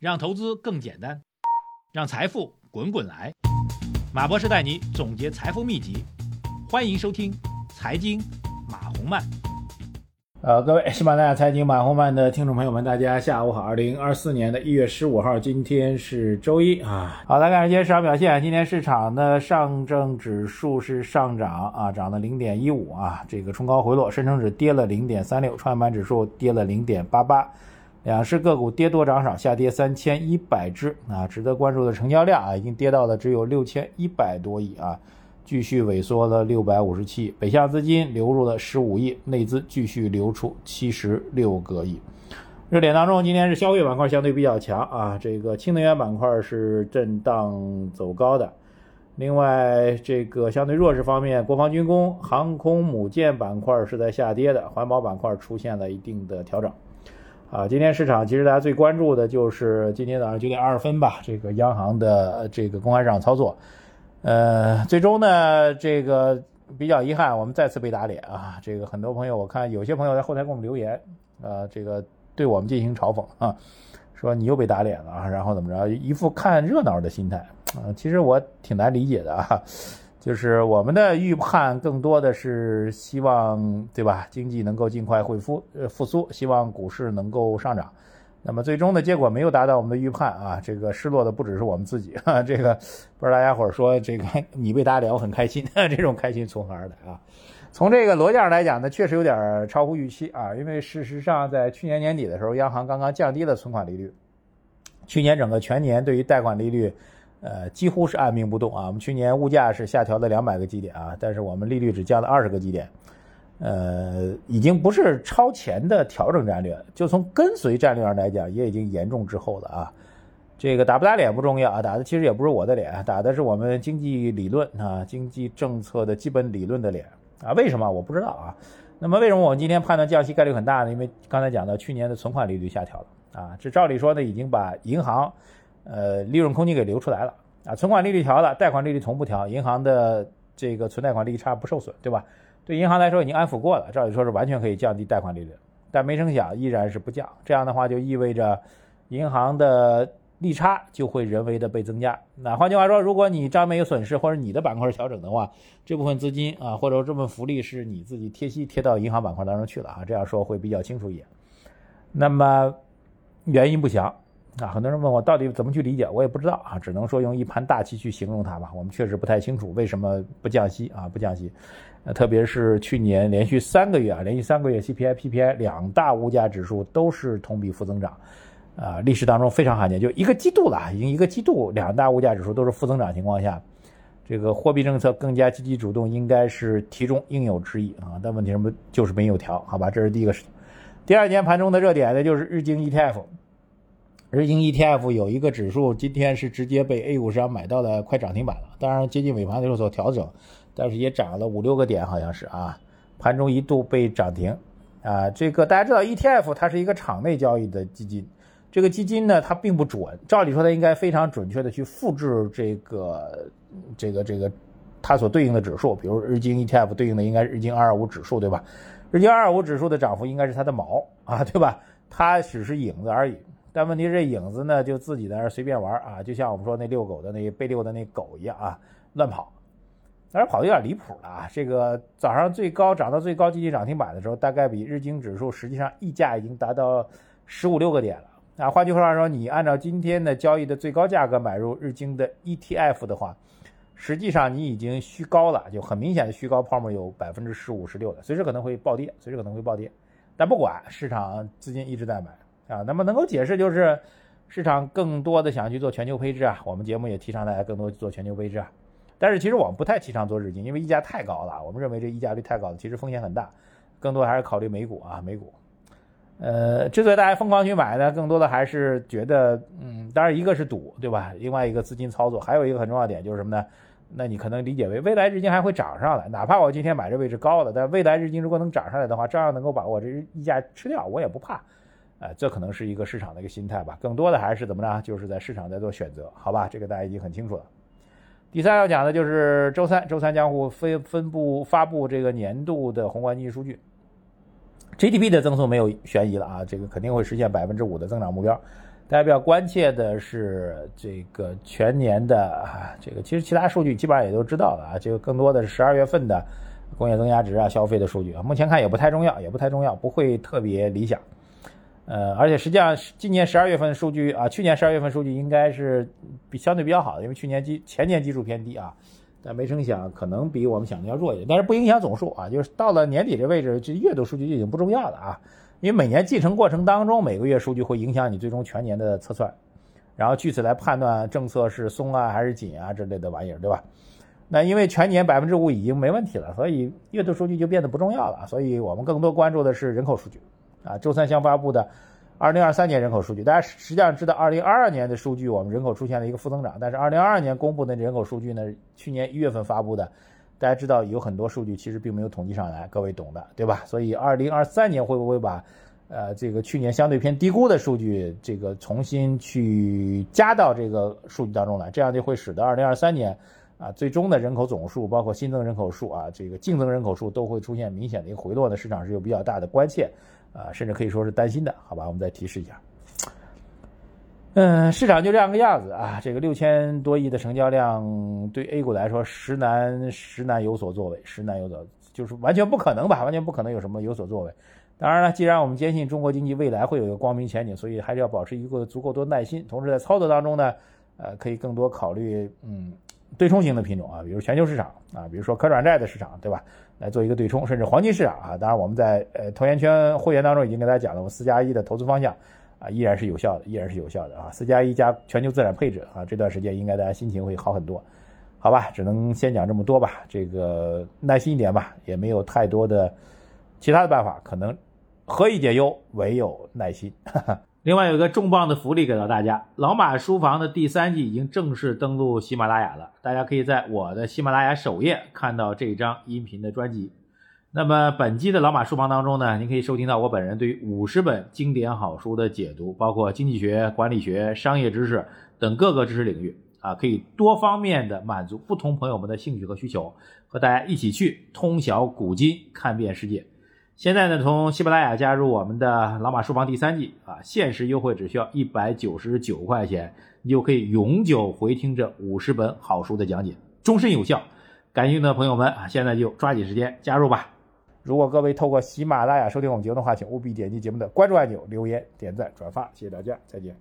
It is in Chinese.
让投资更简单，让财富滚滚来。马博士带你总结财富秘籍，欢迎收听《财经马红漫》。呃，各位喜马拉雅财经马红漫的听众朋友们，大家下午好。二零二四年的一月十五号，今天是周一啊。好，来看今天市场表现。今天市场的上证指数是上涨啊，涨了零点一五啊，这个冲高回落。深成指跌了零点三六，创业板指数跌了零点八八。两市个股跌多涨少，下跌三千一百只啊。值得关注的成交量啊，已经跌到了只有六千一百多亿啊，继续萎缩了六百五十七亿。北向资金流入了十五亿，内资继续流出七十六个亿。热点当中，今天是消费板块相对比较强啊，这个氢能源板块是震荡走高的。另外，这个相对弱势方面，国防军工、航空母舰板块是在下跌的，环保板块出现了一定的调整。啊，今天市场其实大家最关注的就是今天早上九点二十分吧，这个央行的这个公开市场操作，呃，最终呢，这个比较遗憾，我们再次被打脸啊！这个很多朋友，我看有些朋友在后台给我们留言，啊，这个对我们进行嘲讽啊，说你又被打脸了，然后怎么着，一副看热闹的心态啊，其实我挺难理解的啊。就是我们的预判更多的是希望，对吧？经济能够尽快恢复，呃，复苏，希望股市能够上涨。那么最终的结果没有达到我们的预判啊，这个失落的不只是我们自己啊。这个不知道大家伙说，这个你被打脸，我很开心，这种开心从何而来啊？从这个逻辑上来讲呢，确实有点超乎预期啊。因为事实上，在去年年底的时候，央行刚刚降低了存款利率，去年整个全年对于贷款利率。呃，几乎是按兵不动啊。我们去年物价是下调了两百个基点啊，但是我们利率只降了二十个基点，呃，已经不是超前的调整战略，就从跟随战略上来讲，也已经严重滞后了啊。这个打不打脸不重要啊，打的其实也不是我的脸，打的是我们经济理论啊，经济政策的基本理论的脸啊。为什么我不知道啊？那么为什么我们今天判断降息概率很大呢？因为刚才讲到去年的存款利率下调了啊，这照理说呢，已经把银行。呃，利润空间给留出来了啊，存款利率调了，贷款利率同步调，银行的这个存贷款利差不受损，对吧？对银行来说已经安抚过了，照理说是完全可以降低贷款利率，但没成想依然是不降，这样的话就意味着银行的利差就会人为的被增加。那换句话说，如果你账面有损失或者你的板块调整的话，这部分资金啊，或者说这部分福利是你自己贴息贴到银行板块当中去了啊，这样说会比较清楚一点。那么原因不详。啊，很多人问我到底怎么去理解，我也不知道啊，只能说用一盘大棋去形容它吧。我们确实不太清楚为什么不降息啊，不降息。特别是去年连续三个月啊，连续三个月 CPI、PPI 两大物价指数都是同比负增长，啊，历史当中非常罕见，就一个季度了，已经一个季度两大物价指数都是负增长情况下，这个货币政策更加积极主动，应该是题中应有之义啊。但问题什么就是没有调，好吧，这是第一个事情。第二天盘中的热点呢，就是日经 ETF。日经 ETF 有一个指数，今天是直接被 A 股市场买到了快涨停板了。当然接近尾盘的时候做调整，但是也涨了五六个点，好像是啊。盘中一度被涨停，啊，这个大家知道 ETF 它是一个场内交易的基金，这个基金呢它并不准，照理说它应该非常准确的去复制这个这个这个它所对应的指数，比如日经 ETF 对应的应该是日经225指数，对吧？日经225指数的涨幅应该是它的毛啊，对吧？它只是影子而已。但问题是，影子呢就自己在那随便玩啊，就像我们说那遛狗的那被遛的那狗一样啊，乱跑。当然跑的有点离谱了啊！这个早上最高涨到最高接近涨停板的时候，大概比日经指数实际上溢价已经达到十五六个点了啊。换句话说，你按照今天的交易的最高价格买入日经的 ETF 的话，实际上你已经虚高了，就很明显的虚高泡沫有百分之十五十六的，随时可能会暴跌，随时可能会暴跌。但不管市场资金一直在买。啊，那么能够解释就是市场更多的想去做全球配置啊，我们节目也提倡大家更多做全球配置啊。但是其实我们不太提倡做日经，因为溢价太高了，我们认为这溢价率太高了，其实风险很大，更多还是考虑美股啊，美股。呃，之所以大家疯狂去买呢，更多的还是觉得，嗯，当然一个是赌，对吧？另外一个资金操作，还有一个很重要点就是什么呢？那你可能理解为未来日经还会涨上来，哪怕我今天买这位置高了，但未来日经如果能涨上来的话，照样能够把我这溢价吃掉，我也不怕。呃，这可能是一个市场的一个心态吧，更多的还是怎么着，就是在市场在做选择，好吧？这个大家已经很清楚了。第三要讲的就是周三，周三将会分分布发布这个年度的宏观经济数据，GDP 的增速没有悬疑了啊，这个肯定会实现百分之五的增长目标。大家比较关切的是这个全年的啊，这个其实其他数据基本上也都知道了啊，这个更多的是十二月份的工业增加值啊、消费的数据啊，目前看也不太重要，也不太重要，不会特别理想。呃，而且实际上今年十二月份数据啊，去年十二月份数据应该是比相对比较好的，因为去年基前年基数偏低啊，但没成想可能比我们想的要弱一点，但是不影响总数啊，就是到了年底这位置，这月度数据就已经不重要了啊。因为每年继承过程当中，每个月数据会影响你最终全年的测算，然后据此来判断政策是松啊还是紧啊之类的玩意儿，对吧？那因为全年百分之五已经没问题了，所以月度数据就变得不重要了。所以我们更多关注的是人口数据啊。周三将发布的二零二三年人口数据，大家实际上知道，二零二二年的数据我们人口出现了一个负增长，但是二零二二年公布的人口数据呢，去年一月份发布的。大家知道有很多数据其实并没有统计上来，各位懂的，对吧？所以二零二三年会不会把，呃，这个去年相对偏低估的数据，这个重新去加到这个数据当中来？这样就会使得二零二三年，啊，最终的人口总数，包括新增人口数啊，这个净增人口数都会出现明显的一个回落的，市场是有比较大的关切，啊，甚至可以说是担心的，好吧？我们再提示一下。嗯，市场就这样个样子啊。这个六千多亿的成交量，对 A 股来说，实难实难有所作为，实难有所，就是完全不可能吧？完全不可能有什么有所作为。当然了，既然我们坚信中国经济未来会有一个光明前景，所以还是要保持一个足够多耐心。同时，在操作当中呢，呃，可以更多考虑嗯对冲型的品种啊，比如全球市场啊，比如说可转债的市场，对吧？来做一个对冲，甚至黄金市场啊。当然，我们在呃投研圈会员当中已经跟大家讲了，我们四加一的投资方向。啊，依然是有效的，依然是有效的啊！四加一加全球资产配置啊，这段时间应该大家心情会好很多，好吧？只能先讲这么多吧，这个耐心一点吧，也没有太多的其他的办法，可能何以解忧，唯有耐心。哈哈另外有一个重磅的福利给到大家，老马书房的第三季已经正式登陆喜马拉雅了，大家可以在我的喜马拉雅首页看到这张音频的专辑。那么本期的老马书房当中呢，您可以收听到我本人对于五十本经典好书的解读，包括经济学、管理学、商业知识等各个知识领域啊，可以多方面的满足不同朋友们的兴趣和需求，和大家一起去通晓古今，看遍世界。现在呢，从喜马拉雅加入我们的老马书房第三季啊，限时优惠只需要一百九十九块钱，你就可以永久回听这五十本好书的讲解，终身有效。感兴趣的朋友们啊，现在就抓紧时间加入吧。如果各位透过喜马拉雅收听我们节目的话，请务必点击节目的关注按钮、留言、点赞、转发，谢谢大家，再见。